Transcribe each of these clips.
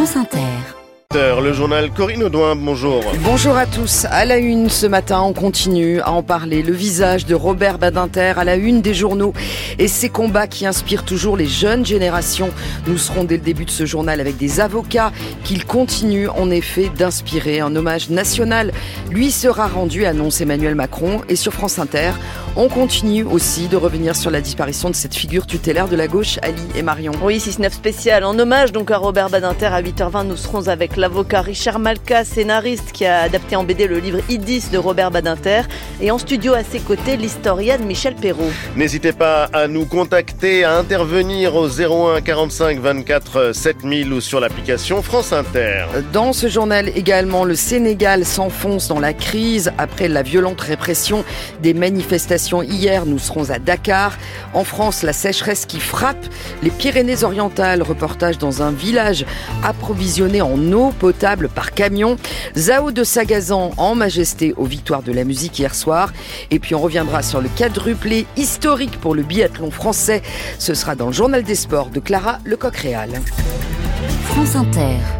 France Inter. Le journal Corinne Audouin, bonjour. Bonjour à tous. À la une ce matin, on continue à en parler. Le visage de Robert Badinter à la une des journaux et ces combats qui inspirent toujours les jeunes générations. Nous serons dès le début de ce journal avec des avocats qu'il continue en effet d'inspirer. Un hommage national lui sera rendu, annonce Emmanuel Macron. Et sur France Inter, on continue aussi de revenir sur la disparition de cette figure tutélaire de la gauche, Ali et Marion. Oui, 6-9 spécial en hommage donc à Robert Badinter à 8h20. Nous serons avec l'avocat Richard Malka, scénariste qui a adapté en BD le livre Idis de Robert Badinter. Et en studio à ses côtés, l'historienne Michel Perrault. N'hésitez pas à nous contacter, à intervenir au 01 45 24 7000 ou sur l'application France Inter. Dans ce journal également, le Sénégal s'enfonce dans la crise après la violente répression des manifestations hier. Nous serons à Dakar. En France, la sécheresse qui frappe les Pyrénées-Orientales. Reportage dans un village approvisionné en eau potable par camion. Zao de Sagazan en majesté aux victoires de la musique hier soir. Et puis on reviendra sur le quadruplé historique pour le biathlon français. Ce sera dans le journal des sports de Clara Lecoq-Réal.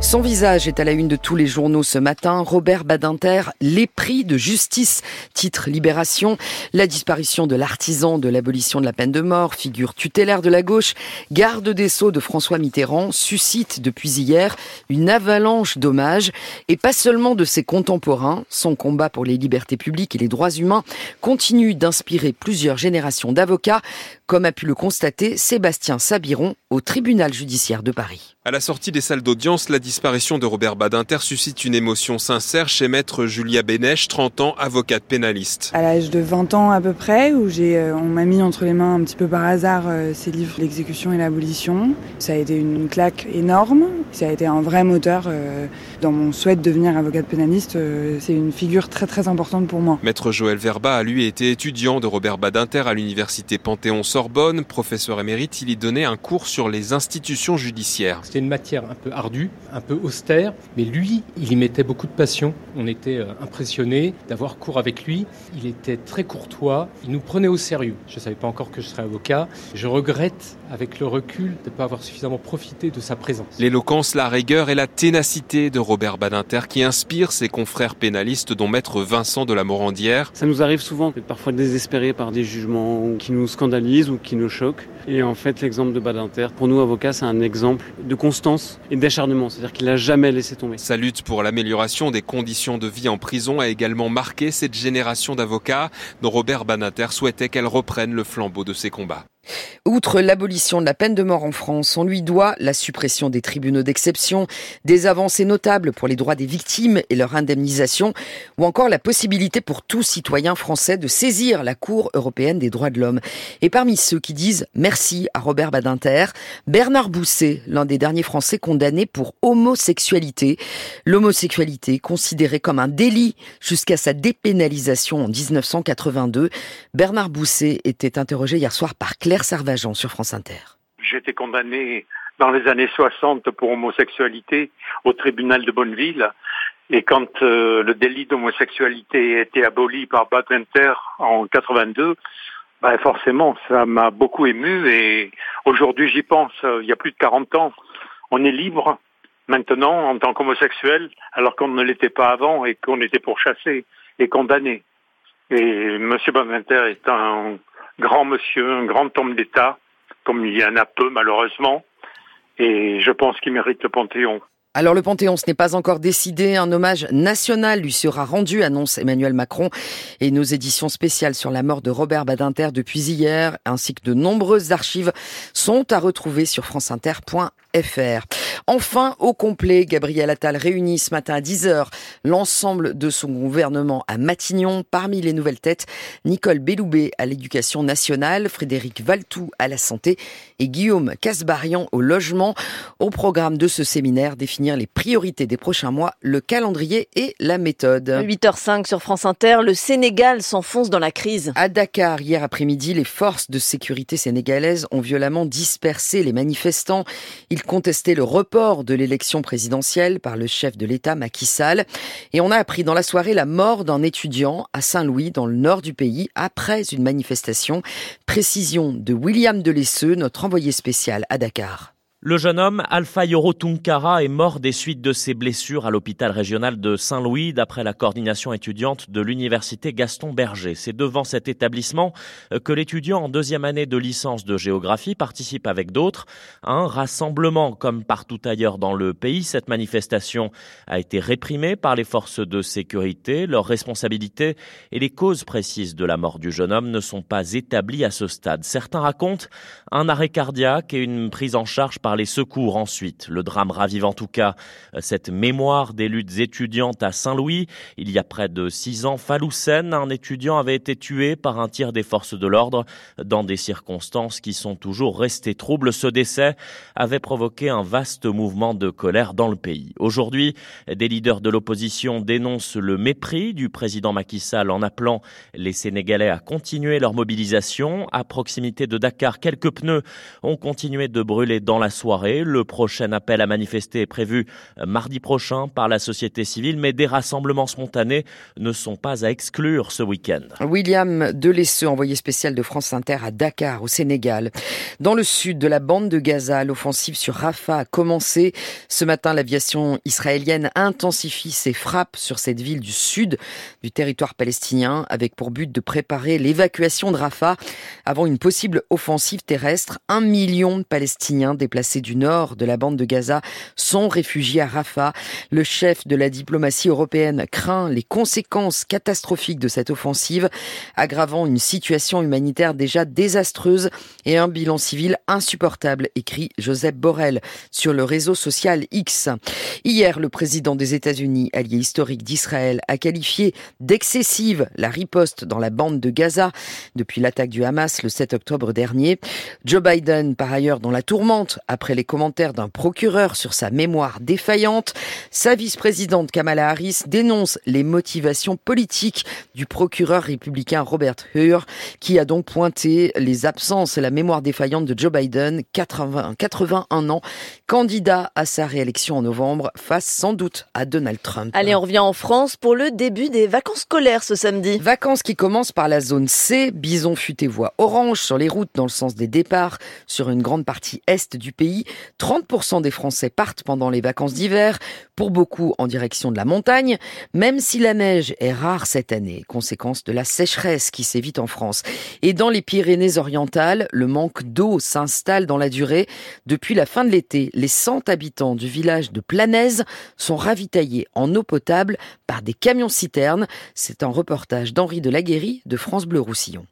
Son visage est à la une de tous les journaux ce matin. Robert Badinter, les prix de justice, titre Libération. La disparition de l'artisan de l'abolition de la peine de mort, figure tutélaire de la gauche, garde des sceaux de François Mitterrand, suscite depuis hier une avalanche d'hommages et pas seulement de ses contemporains. Son combat pour les libertés publiques et les droits humains continue d'inspirer plusieurs générations d'avocats, comme a pu le constater Sébastien Sabiron au tribunal judiciaire de Paris. À la sortie des salles d'audience, la disparition de Robert Badinter suscite une émotion sincère chez maître Julia Bénèche, 30 ans, avocate pénaliste. À l'âge de 20 ans à peu près, où j'ai, euh, on m'a mis entre les mains un petit peu par hasard euh, ces livres, l'exécution et l'abolition. Ça a été une claque énorme. Ça a été un vrai moteur euh, dans mon souhait de devenir avocate pénaliste. c'est une figure très très importante pour moi. Maître Joël Verba a lui été étudiant de Robert Badinter à l'université Panthéon-Sorbonne. Professeur émérite, il y donnait un cours sur les institutions judiciaires. C'était une matière un peu ardue, un peu austère, mais lui, il y mettait beaucoup de passion. On était impressionnés d'avoir cours avec lui. Il était très courtois, il nous prenait au sérieux. Je ne savais pas encore que je serais avocat. Je regrette, avec le recul, de ne pas avoir suffisamment profité de sa présence. L'éloquence, la rigueur et la ténacité de Robert Badinter qui inspire ses confrères pénalistes, dont maître Vincent de la Morandière. Ça nous arrive souvent d'être parfois désespérés par des jugements qui nous scandalisent ou qui nous choquent. Et en fait, l'exemple de Badinter, pour nous avocats, c'est un exemple de constance et d'acharnement. C'est-à-dire qu'il n'a jamais laissé tomber. Sa lutte pour l'amélioration des conditions de vie en prison a également marqué cette génération d'avocats dont Robert Badinter souhaitait qu'elle reprenne le flambeau de ses combats. Outre l'abolition de la peine de mort en France, on lui doit la suppression des tribunaux d'exception, des avancées notables pour les droits des victimes et leur indemnisation, ou encore la possibilité pour tout citoyen français de saisir la Cour européenne des droits de l'homme. Et parmi ceux qui disent merci à Robert Badinter, Bernard Bousset, l'un des derniers Français condamnés pour homosexualité. L'homosexualité considérée comme un délit jusqu'à sa dépénalisation en 1982. Bernard Bousset était interrogé hier soir par Claire Servageant sur France Inter. J'ai été condamné dans les années 60 pour homosexualité au tribunal de Bonneville. Et quand euh, le délit d'homosexualité a été aboli par Badinter en 82, bah forcément, ça m'a beaucoup ému et aujourd'hui j'y pense, euh, il y a plus de 40 ans, on est libre maintenant en tant qu'homosexuel alors qu'on ne l'était pas avant et qu'on était pourchassé et condamné. Et M. Badinter est un grand monsieur, un grand homme d'État, comme il y en a peu malheureusement, et je pense qu'il mérite le Panthéon. Alors le Panthéon, ce n'est pas encore décidé. Un hommage national lui sera rendu, annonce Emmanuel Macron. Et nos éditions spéciales sur la mort de Robert Badinter depuis hier, ainsi que de nombreuses archives, sont à retrouver sur franceinter.fr. Enfin, au complet, Gabriel Attal réunit ce matin à 10h l'ensemble de son gouvernement à Matignon. Parmi les nouvelles têtes, Nicole Belloubet à l'éducation nationale, Frédéric Valtou à la santé et Guillaume Casbarian au logement. Au programme de ce séminaire, définir les priorités des prochains mois, le calendrier et la méthode. 8h05 sur France Inter, le Sénégal s'enfonce dans la crise. À Dakar, hier après-midi, les forces de sécurité sénégalaises ont violemment dispersé les manifestants. Ils contestaient le report de l'élection présidentielle par le chef de l'État Macky Sall. Et on a appris dans la soirée la mort d'un étudiant à Saint-Louis, dans le nord du pays, après une manifestation. Précision de William Delesseux, notre envoyé spécial à Dakar. Le jeune homme, Alpha Yoro Tunkara, est mort des suites de ses blessures à l'hôpital régional de Saint-Louis, d'après la coordination étudiante de l'université Gaston Berger. C'est devant cet établissement que l'étudiant en deuxième année de licence de géographie participe avec d'autres à un rassemblement comme partout ailleurs dans le pays. Cette manifestation a été réprimée par les forces de sécurité. Leurs responsabilités et les causes précises de la mort du jeune homme ne sont pas établies à ce stade. Certains racontent un arrêt cardiaque et une prise en charge par les secours ensuite. Le drame ravive en tout cas cette mémoire des luttes étudiantes à Saint-Louis. Il y a près de six ans, Faloussen, un étudiant avait été tué par un tir des forces de l'ordre dans des circonstances qui sont toujours restées troubles. Ce décès avait provoqué un vaste mouvement de colère dans le pays. Aujourd'hui, des leaders de l'opposition dénoncent le mépris du président Macky Sall en appelant les Sénégalais à continuer leur mobilisation. À proximité de Dakar, quelques pneus ont continué de brûler dans la soirée le prochain appel à manifester est prévu euh, mardi prochain par la société civile, mais des rassemblements spontanés ne sont pas à exclure ce week-end. William Delesseux, envoyé spécial de France Inter à Dakar, au Sénégal. Dans le sud de la bande de Gaza, l'offensive sur Rafah a commencé. Ce matin, l'aviation israélienne intensifie ses frappes sur cette ville du sud du territoire palestinien, avec pour but de préparer l'évacuation de Rafah avant une possible offensive terrestre. Un million de Palestiniens déplacés du nord de la bande de Gaza sont réfugiés à Rafah. Le chef de la diplomatie européenne craint les conséquences catastrophiques de cette offensive, aggravant une situation humanitaire déjà désastreuse et un bilan civil insupportable, écrit Joseph Borrell sur le réseau social X. Hier, le président des États-Unis, allié historique d'Israël, a qualifié d'excessive la riposte dans la bande de Gaza depuis l'attaque du Hamas le 7 octobre dernier. Joe Biden, par ailleurs, dans la tourmente après les commentaires d'un procureur sur sa mémoire défaillante. Sa vice-présidente Kamala Harris dénonce les motivations politiques du procureur républicain Robert Hur, qui a donc pointé les absences et la mémoire défaillante de Joe Biden, 80, 81 ans, candidat à sa réélection en novembre, face sans doute à Donald Trump. Allez, on revient en France pour le début des vacances scolaires ce samedi. Vacances qui commencent par la zone C, bison futé voie orange sur les routes dans le sens des départs sur une grande partie est du pays 30% des Français partent pendant les vacances d'hiver, pour beaucoup en direction de la montagne, même si la neige est rare cette année, conséquence de la sécheresse qui sévit en France. Et dans les Pyrénées-Orientales, le manque d'eau s'installe dans la durée. Depuis la fin de l'été, les 100 habitants du village de Planaise sont ravitaillés en eau potable par des camions-citernes. C'est un reportage d'Henri de Laguéry de France Bleu Roussillon.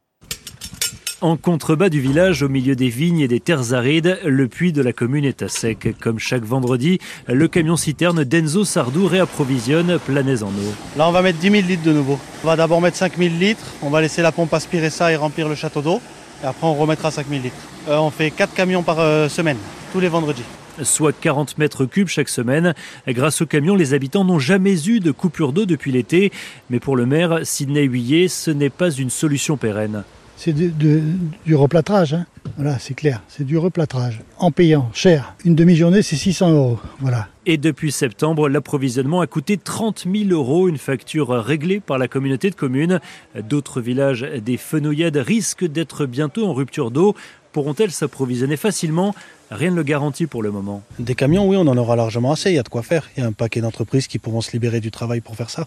En contrebas du village, au milieu des vignes et des terres arides, le puits de la commune est à sec. Comme chaque vendredi, le camion citerne d'Enzo Sardou réapprovisionne Planaise en eau. Là, on va mettre 10 000 litres de nouveau. On va d'abord mettre 5 000 litres, on va laisser la pompe aspirer ça et remplir le château d'eau. Et après, on remettra 5 000 litres. Euh, on fait 4 camions par euh, semaine, tous les vendredis soit 40 mètres cubes chaque semaine. Grâce au camion, les habitants n'ont jamais eu de coupure d'eau depuis l'été. Mais pour le maire, Sidney Huillet, ce n'est pas une solution pérenne c'est du replâtrage. Hein. Voilà, c'est clair, c'est du replâtrage. En payant cher. Une demi-journée, c'est 600 euros. Voilà. Et depuis septembre, l'approvisionnement a coûté 30 000 euros, une facture réglée par la communauté de communes. D'autres villages des Fenouillades risquent d'être bientôt en rupture d'eau. Pourront-elles s'approvisionner facilement? Rien ne le garantit pour le moment. Des camions, oui, on en aura largement assez, il y a de quoi faire. Il y a un paquet d'entreprises qui pourront se libérer du travail pour faire ça.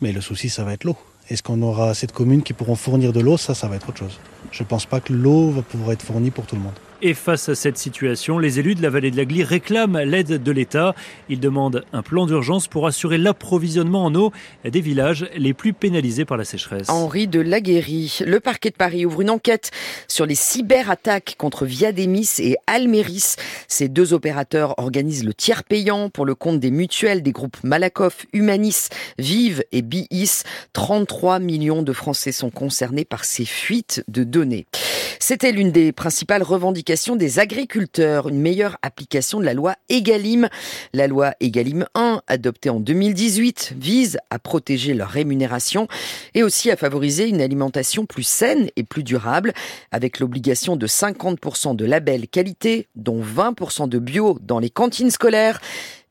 Mais le souci, ça va être l'eau. Est-ce qu'on aura assez de communes qui pourront fournir de l'eau? Ça, ça va être autre chose. Je ne pense pas que l'eau va pouvoir être fournie pour tout le monde. Et face à cette situation, les élus de la vallée de la Glie réclament l'aide de l'État. Ils demandent un plan d'urgence pour assurer l'approvisionnement en eau des villages les plus pénalisés par la sécheresse. Henri de Laguéry. Le parquet de Paris ouvre une enquête sur les cyberattaques contre Viademis et Almeris. Ces deux opérateurs organisent le tiers payant pour le compte des mutuelles des groupes Malakoff, Humanis, Vive et BIS. 33 millions de Français sont concernés par ces fuites de données. C'était l'une des principales revendications des agriculteurs, une meilleure application de la loi Egalim. La loi Egalim 1, adoptée en 2018, vise à protéger leur rémunération et aussi à favoriser une alimentation plus saine et plus durable, avec l'obligation de 50% de labels qualité, dont 20% de bio dans les cantines scolaires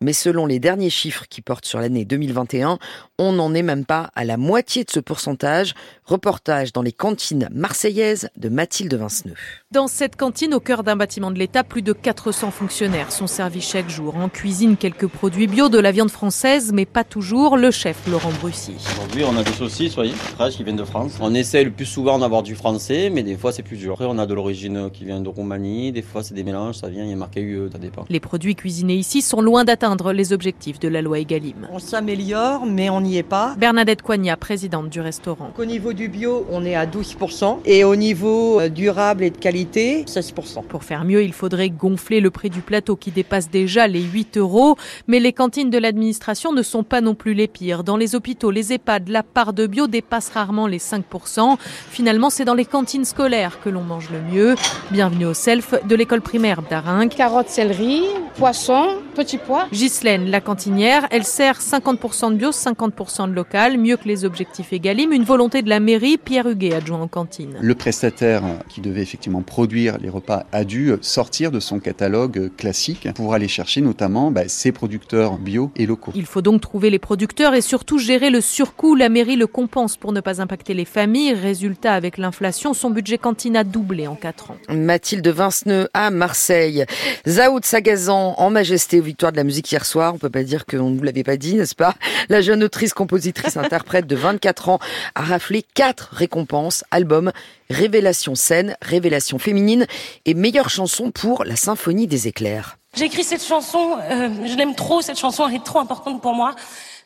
Mais selon les derniers chiffres qui portent sur l'année 2021, on n'en est même pas à la moitié de ce pourcentage. Reportage dans les cantines marseillaises de Mathilde Vinceneux. Dans cette cantine au cœur d'un bâtiment de l'État, plus de 400 fonctionnaires sont servis chaque jour. En cuisine, quelques produits bio, de la viande française, mais pas toujours. Le chef Laurent Brussy. Aujourd'hui, on a des saucisses, voyez, fraîches qui viennent de France. On essaie le plus souvent d'avoir du français, mais des fois c'est plus dur. Après, on a de l'origine qui vient de Roumanie, des fois c'est des mélanges, ça vient, il y a marqué UE, ça dépend. Les produits cuisinés ici sont loin d'atteindre les objectifs de la loi Egalim. On s'améliore, mais on n'y est pas. Bernadette Coignat, présidente du restaurant. Au niveau du bio, on est à 12%, et au niveau euh, durable et de qualité, 16%. Pour faire mieux, il faudrait gonfler le prix du plateau qui dépasse déjà les 8 euros, mais les cantines de l'administration ne sont pas non plus les pires. Dans les hôpitaux, les EHPAD, la part de bio dépasse rarement les 5%. Finalement, c'est dans les cantines scolaires que l'on mange le mieux. Bienvenue au self de l'école primaire d'Aringue. Carottes, céleri, poisson, petits pois. Ghislaine, la cantinière, elle sert 50% de bio, 50% de local, mieux que les objectifs Egalim. Une volonté de la mairie, Pierre Huguet, adjoint en cantine. Le prestataire qui devait effectivement produire les repas a dû sortir de son catalogue classique pour aller chercher notamment bah, ses producteurs bio et locaux. Il faut donc trouver les producteurs et surtout gérer le surcoût. La mairie le compense pour ne pas impacter les familles. Résultat, avec l'inflation, son budget cantine a doublé en 4 ans. Mathilde Vinceneux à Marseille. Zaoud Sagazan en majesté aux victoires de la musique hier soir. On peut pas dire qu'on ne vous l'avait pas dit, n'est-ce pas? La jeune autrice, compositrice, interprète de 24 ans a raflé quatre récompenses, album, révélation scène, révélation féminine et meilleure chanson pour la symphonie des éclairs. J'ai écrit cette chanson, euh, je l'aime trop, cette chanson elle est trop importante pour moi.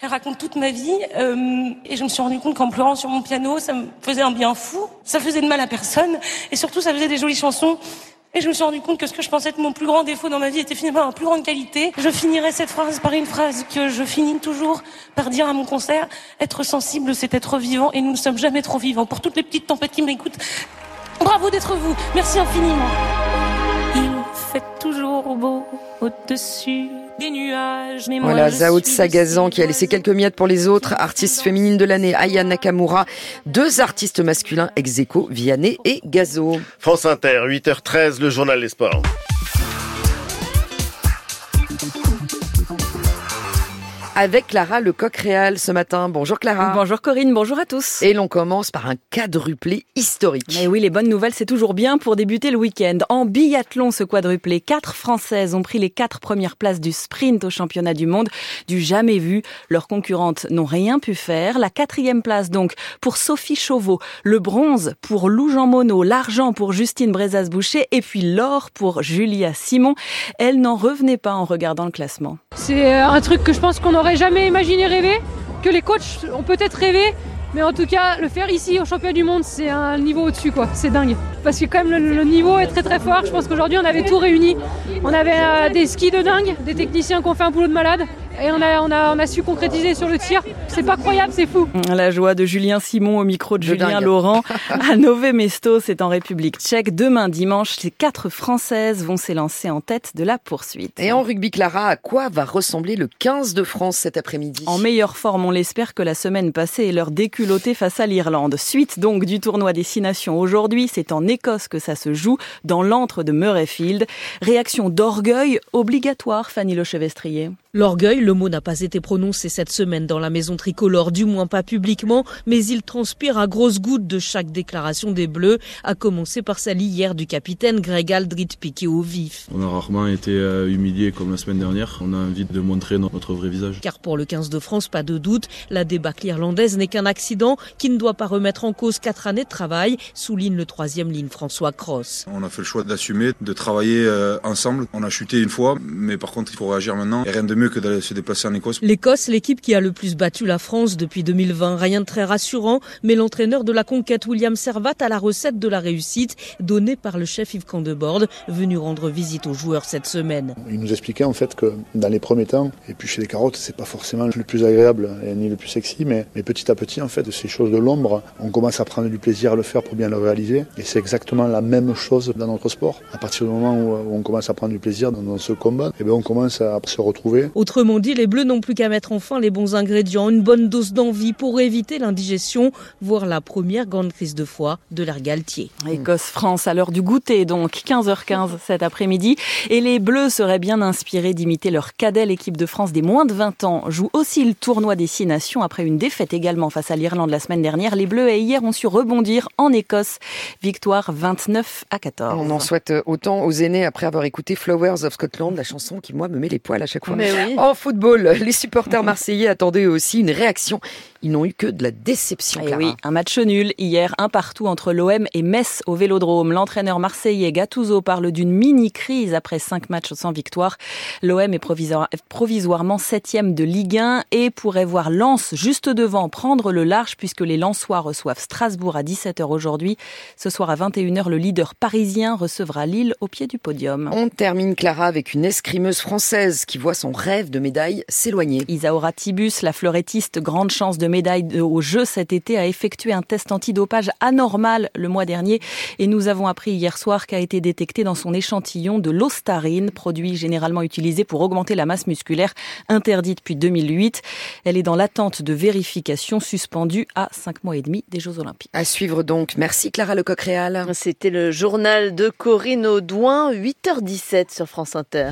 Elle raconte toute ma vie euh, et je me suis rendu compte qu'en pleurant sur mon piano, ça me faisait un bien fou, ça faisait de mal à personne et surtout ça faisait des jolies chansons. Et je me suis rendu compte que ce que je pensais être mon plus grand défaut dans ma vie était finalement ma plus grande qualité. Je finirai cette phrase par une phrase que je finis toujours par dire à mon concert. Être sensible, c'est être vivant et nous ne sommes jamais trop vivants. Pour toutes les petites tempêtes qui m'écoutent, bravo d'être vous. Merci infiniment. Il fait toujours beau au-dessus des nuages. Mais voilà, Zaoud Sagazan qui a laissé quelques miettes pour les autres. Artistes féminines de l'année, Aya Nakamura. Deux artistes masculins, Execo, Vianney et Gazo. France Inter, 8h13, le journal des sports. Avec Clara Lecoq-Réal ce matin. Bonjour Clara. Bonjour Corinne, bonjour à tous. Et l'on commence par un quadruplé historique. Et oui, les bonnes nouvelles, c'est toujours bien pour débuter le week-end. En biathlon, ce quadruplé, quatre Françaises ont pris les quatre premières places du sprint au championnat du monde. Du jamais vu, leurs concurrentes n'ont rien pu faire. La quatrième place donc pour Sophie Chauveau, le bronze pour Lou Jean Monod, l'argent pour Justine Brezas-Boucher et puis l'or pour Julia Simon. Elle n'en revenait pas en regardant le classement. C'est un truc que je pense qu'on n'aurait jamais imaginé rêver, que les coachs ont peut-être rêvé, mais en tout cas, le faire ici au championnat du monde, c'est un niveau au-dessus, quoi. C'est dingue. Parce que quand même, le, le, niveau est très très fort. Je pense qu'aujourd'hui, on avait tout réuni. On avait euh, des skis de dingue, des techniciens qui ont fait un boulot de malade. Et on a, on a, on a su concrétiser sur le tir. C'est pas croyable, c'est fou. La joie de Julien Simon au micro de, de Julien dingue. Laurent à Nové Mesto, c'est en République tchèque. Demain dimanche, les quatre Françaises vont s'élancer en tête de la poursuite. Et en rugby, Clara, à quoi va ressembler le 15 de France cet après-midi? En meilleure forme, on l'espère que la semaine passée est leur déculotté face à l'Irlande. Suite donc du tournoi des Six Nations aujourd'hui, c'est en Écosse que ça se joue, dans l'antre de Murrayfield. Réaction d'orgueil obligatoire, Fanny Lechevestrier. L'orgueil, le mot n'a pas été prononcé cette semaine dans la maison tricolore, du moins pas publiquement, mais il transpire à grosses gouttes de chaque déclaration des Bleus, à commencer par celle hier du capitaine Greg Aldrit piqué au vif. On a rarement été humilié comme la semaine dernière, on a envie de montrer notre vrai visage. Car pour le 15 de France, pas de doute, la débâcle irlandaise n'est qu'un accident qui ne doit pas remettre en cause quatre années de travail, souligne le troisième ligne François Cross. On a fait le choix d'assumer, de travailler ensemble. On a chuté une fois, mais par contre il faut réagir maintenant. Et rien de mieux que d'aller se déplacer en Écosse. L'Écosse, l'équipe qui a le plus battu la France depuis 2020. Rien de très rassurant, mais l'entraîneur de la conquête, William Servat, a la recette de la réussite donnée par le chef Yves Candebord, venu rendre visite aux joueurs cette semaine. Il nous expliquait en fait que dans les premiers temps, et puis chez les carottes, c'est pas forcément le plus agréable ni le plus sexy, mais, mais petit à petit, en fait, ces choses de l'ombre, on commence à prendre du plaisir à le faire pour bien le réaliser. Et c'est exactement la même chose dans notre sport. À partir du moment où on commence à prendre du plaisir dans, dans ce combat, et bien on commence à se retrouver. Autrement dit, les Bleus n'ont plus qu'à mettre enfin les bons ingrédients, une bonne dose d'envie pour éviter l'indigestion, voire la première grande crise de foie de l'air Galtier. Écosse-France à l'heure du goûter, donc 15h15 cet après-midi. Et les Bleus seraient bien inspirés d'imiter leur cadet. L'équipe de France des moins de 20 ans joue aussi le tournoi des Six Nations après une défaite également face à l'Irlande la semaine dernière. Les Bleus et hier ont su rebondir en Écosse. Victoire 29 à 14. On en souhaite autant aux aînés après avoir écouté Flowers of Scotland, la chanson qui moi me met les poils à chaque fois. Mais oui. En football, les supporters marseillais attendaient aussi une réaction. Ils n'ont eu que de la déception. Et Clara. oui, un match nul hier, un partout entre l'OM et Metz au Vélodrome. L'entraîneur marseillais Gattuso parle d'une mini-crise après cinq matchs sans victoire. L'OM est provisoirement septième de Ligue 1 et pourrait voir Lens juste devant prendre le large puisque les Lensois reçoivent Strasbourg à 17h aujourd'hui. Ce soir à 21h, le leader parisien recevra Lille au pied du podium. On termine Clara avec une escrimeuse française qui voit son rêve de médaille s'éloigner. Isaora Tibus, la fleurettiste, grande chance de médaille aux Jeux cet été, a effectué un test antidopage anormal le mois dernier et nous avons appris hier soir qu'a été détecté dans son échantillon de l'ostarine, produit généralement utilisé pour augmenter la masse musculaire, interdit depuis 2008. Elle est dans l'attente de vérification suspendue à 5 mois et demi des Jeux Olympiques. À suivre donc. Merci Clara Lecoq-Réal. C'était le journal de Corinne Audouin, 8h17 sur France Inter.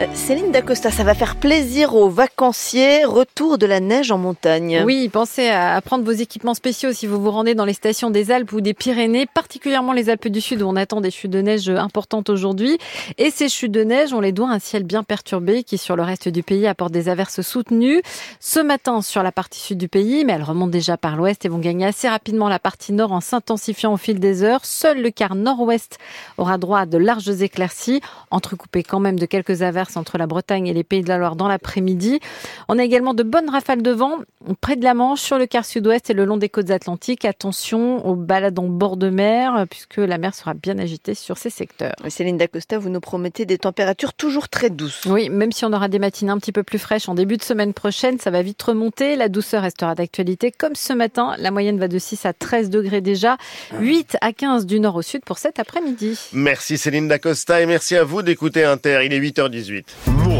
Euh, Céline Dacosta, ça va faire plaisir aux vacanciers. Retour de la neige en montagne. Oui, pensez à prendre vos équipements spéciaux si vous vous rendez dans les stations des Alpes ou des Pyrénées, particulièrement les Alpes du Sud où on attend des chutes de neige importantes aujourd'hui. Et ces chutes de neige, on les doit à un ciel bien perturbé qui sur le reste du pays apporte des averses soutenues. Ce matin sur la partie sud du pays, mais elles remontent déjà par l'ouest et vont gagner assez rapidement la partie nord en s'intensifiant au fil des heures. Seul le quart nord-ouest aura droit à de larges éclaircies, entrecoupées quand même de quelques averses entre la Bretagne et les Pays de la Loire dans l'après-midi. On a également de bonnes rafales de vent près de la Manche, sur le quart sud-ouest et le long des côtes atlantiques. Attention aux balades en bord de mer, puisque la mer sera bien agitée sur ces secteurs. Céline Dacosta, vous nous promettez des températures toujours très douces. Oui, même si on aura des matinées un petit peu plus fraîches en début de semaine prochaine, ça va vite remonter. La douceur restera d'actualité. Comme ce matin, la moyenne va de 6 à 13 degrés déjà, 8 à 15 du nord au sud pour cet après-midi. Merci Céline Dacosta et merci à vous d'écouter Inter. Il est 8h18. від НО.